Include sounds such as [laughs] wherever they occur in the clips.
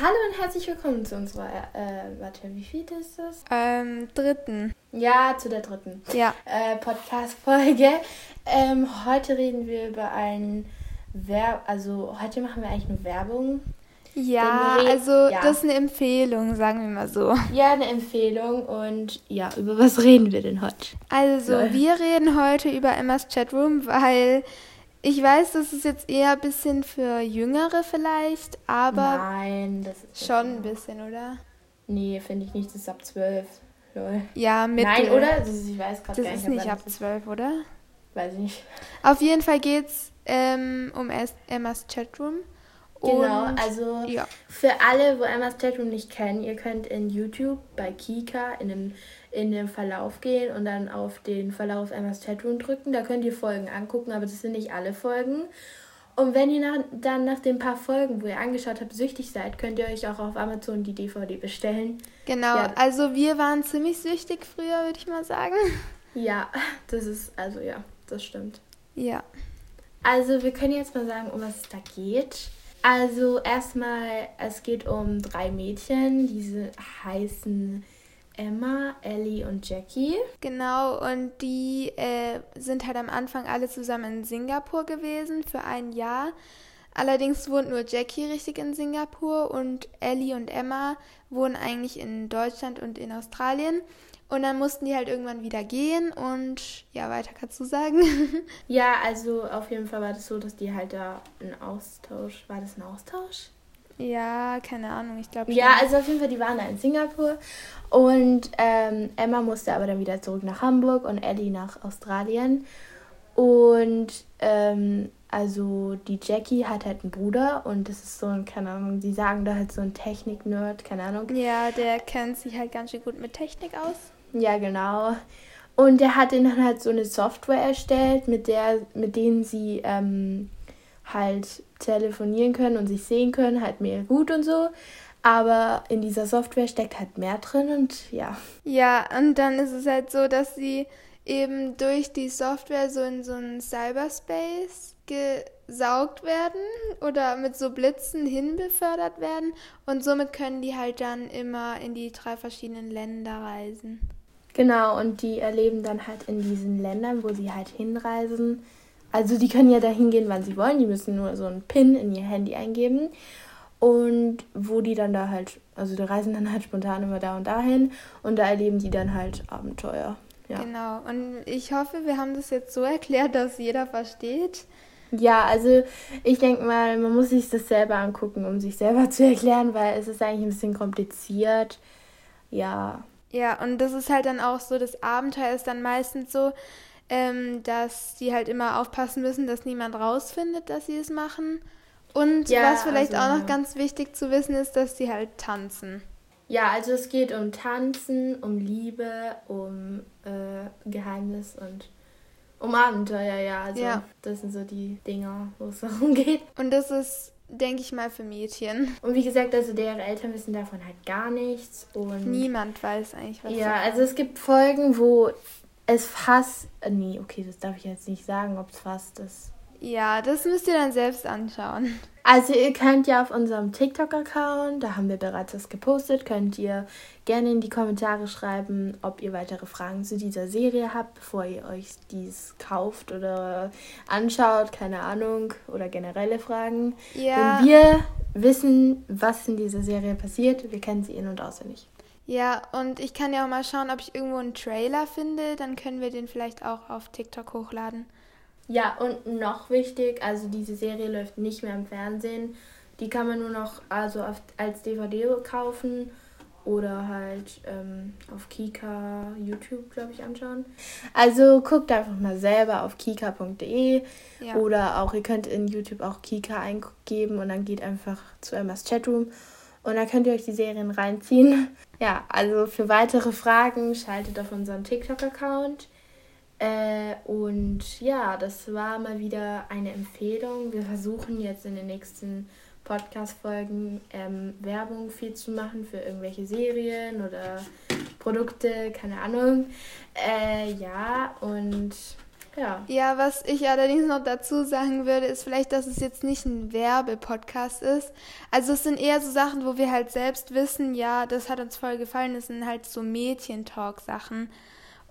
Hallo und herzlich willkommen zu unserer, äh, warte, wie viel ist das? Ähm, dritten. Ja, zu der dritten Ja. äh, Podcast-Folge. Ähm, heute reden wir über ein Werb, also heute machen wir eigentlich nur Werbung. Ja, also ja. das ist eine Empfehlung, sagen wir mal so. Ja, eine Empfehlung und ja, über was reden wir denn heute? Also, Lol. wir reden heute über Emmas Chatroom, weil ich weiß, das ist jetzt eher ein bisschen für Jüngere vielleicht, aber Nein, das ist schon ein bisschen, oder? Nee, finde ich nicht, das ist ab 12. Lol. Ja, mittel. Nein, oder? Das ist, ich weiß gerade Das gar ist nicht. nicht ab das ist. 12, oder? Weiß ich nicht. Auf jeden Fall geht's ähm, um Emmas Chatroom. Genau, Und- also Ja. für alle, wo Emmas Chatroom nicht kennen, ihr könnt in YouTube bei Kika in dem, in den Verlauf gehen und dann auf den Verlauf Emmas Chatroom drücken. Da könnt ihr Folgen angucken, aber das sind nicht alle Folgen. Und wenn ihr nach, dann nach den paar Folgen, wo ihr angeschaut habt, süchtig seid, könnt ihr euch auch auf Amazon die DVD bestellen. Genau, Ja. also wir waren ziemlich süchtig früher, würde ich mal sagen. [laughs] Ja, das ist, also ja, das stimmt. Ja. Also wir können jetzt mal sagen, um was es da geht. Also erstmal, es geht um drei Mädchen, diese heißen Emma, Ellie und Jackie. Genau, und die äh, sind halt am Anfang alle zusammen in Singapur gewesen für ein Jahr. Allerdings wohnt nur Jackie richtig in Singapur und Ellie und Emma wohnen eigentlich in Deutschland und in Australien. Und dann mussten die halt irgendwann wieder gehen und ja, weiter kannst du sagen. [laughs] Ja, also auf jeden Fall war das so, dass die halt da einen Austausch, war das ein Austausch? ja, keine Ahnung, ich glaube Ja, also auf jeden Fall, die waren da in Singapur und ähm, Emma musste aber dann wieder zurück nach Hamburg und Ellie nach Australien. Und ähm, also die Jackie hat halt einen Bruder und das ist so ein, keine Ahnung, die sagen da halt so ein Technik-Nerd, keine Ahnung. Ja, der kennt sich halt ganz schön gut mit Technik aus. Ja, genau. Und der hat ihnen halt so eine Software erstellt, mit der, mit denen sie ähm, halt telefonieren können und sich sehen können, halt mehr gut und so. Aber in dieser Software steckt halt mehr drin und ja. Ja, und dann ist es halt so, dass sie eben durch die Software so in so einen Cyberspace gesaugt werden oder mit so Blitzen hinbefördert werden und somit können die halt dann immer in die drei verschiedenen Länder reisen. Genau, und die erleben dann halt in diesen Ländern, wo sie halt hinreisen. Also die können ja da hingehen, wann sie wollen. Die müssen nur so einen PIN in ihr Handy eingeben. Und wo die dann da halt, also die reisen dann halt spontan immer da und dahin. Und da erleben die dann halt Abenteuer. Ja. Genau. Und ich hoffe, wir haben das jetzt so erklärt, dass jeder versteht. Ja, also ich denke mal, man muss sich das selber angucken, um sich selber zu erklären, weil es ist eigentlich ein bisschen kompliziert. Ja, Ja, und das ist halt dann auch so, das Abenteuer ist dann meistens so, ähm, dass die halt immer aufpassen müssen, dass niemand rausfindet, dass sie es machen. Und Ja, was vielleicht also, auch noch ganz wichtig zu wissen ist, dass sie halt tanzen. Ja, also es geht um Tanzen, um Liebe, um äh, Geheimnis und um Abenteuer, ja. Also Ja. das sind so die Dinger, wo es [laughs] darum geht. Und das ist, denke ich mal, für Mädchen. Und wie gesagt, also deren Eltern wissen davon halt gar nichts. Und Niemand weiß eigentlich, was ja, also es gibt Folgen, wo es fast. Äh, nee, okay, das darf ich jetzt nicht sagen, ob es fast ist. Ja, das müsst ihr dann selbst anschauen. Also ihr könnt ja auf unserem TikTok-Account, da haben wir bereits was gepostet, könnt ihr gerne in die Kommentare schreiben, ob ihr weitere Fragen zu dieser Serie habt, bevor ihr euch dies kauft oder anschaut, keine Ahnung, oder generelle Fragen. Ja, Denn wir wissen, was in dieser Serie passiert, wir kennen sie in- und auswendig. ja, und ich kann ja auch mal schauen, ob ich irgendwo einen Trailer finde. Dann können wir den vielleicht auch auf TikTok hochladen. Ja, und noch wichtig, also diese Serie läuft nicht mehr im Fernsehen. Die kann man nur noch also auf, als DVD kaufen oder halt ähm, auf Kika, YouTube, glaube ich, anschauen. Also guckt einfach mal selber auf kika.de Ja. oder auch ihr könnt in YouTube auch Kika eingeben und dann geht einfach zu Emmas Chatroom und dann könnt ihr euch die Serien reinziehen. Ja, also für weitere Fragen schaltet auf unseren TikTok-Account. Äh, und ja, das war mal wieder eine Empfehlung. Wir versuchen jetzt in den nächsten Podcast-Folgen ähm, Werbung viel zu machen für irgendwelche Serien oder Produkte, keine Ahnung. Äh, ja, und Ja. Ja, was ich allerdings noch dazu sagen würde, ist vielleicht, dass es jetzt nicht ein Werbepodcast ist. Also es sind eher so Sachen, wo wir halt selbst wissen, ja, das hat uns voll gefallen. Das sind halt so Mädchentalk-Sachen.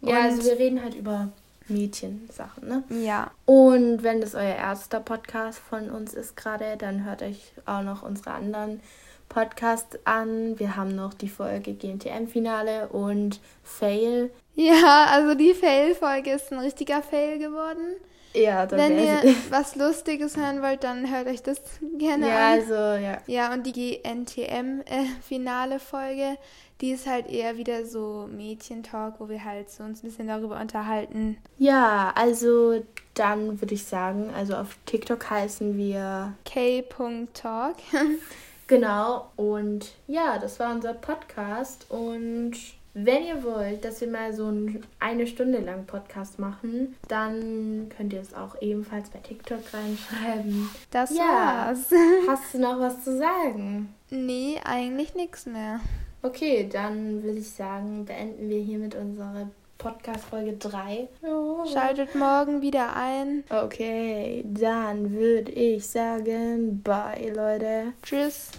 Ja, also wir reden halt über Mädchensachen, ne? Ja. Und wenn das euer erster Podcast von uns ist gerade, dann hört euch auch noch unsere anderen Podcasts an. Wir haben noch die Folge GNTM-Finale und Fail. Ja, also die Fail-Folge ist ein richtiger Fail geworden. Ja, dann Wenn ihr [laughs] was Lustiges hören wollt, dann hört euch das gerne Ja, an. also, ja. Ja, und die GNTM-Finale-Folge, die ist halt eher wieder so Mädchentalk, wo wir halt so uns ein bisschen darüber unterhalten. Ja, also dann würde ich sagen, also auf TikTok heißen wir K.Talk. [laughs] Genau, und ja, das war unser Podcast. Und wenn ihr wollt, dass wir mal so einen eine Stunde lang Podcast machen, dann könnt ihr es auch ebenfalls bei TikTok reinschreiben. Das Ja. war's. [laughs] Hast du noch was zu sagen? Nee, eigentlich nichts mehr. Okay, dann würde ich sagen, beenden wir hiermit unsere Podcast-Folge 3. Schaltet morgen wieder ein. Okay, dann würde ich sagen, bye, Leute. Tschüss.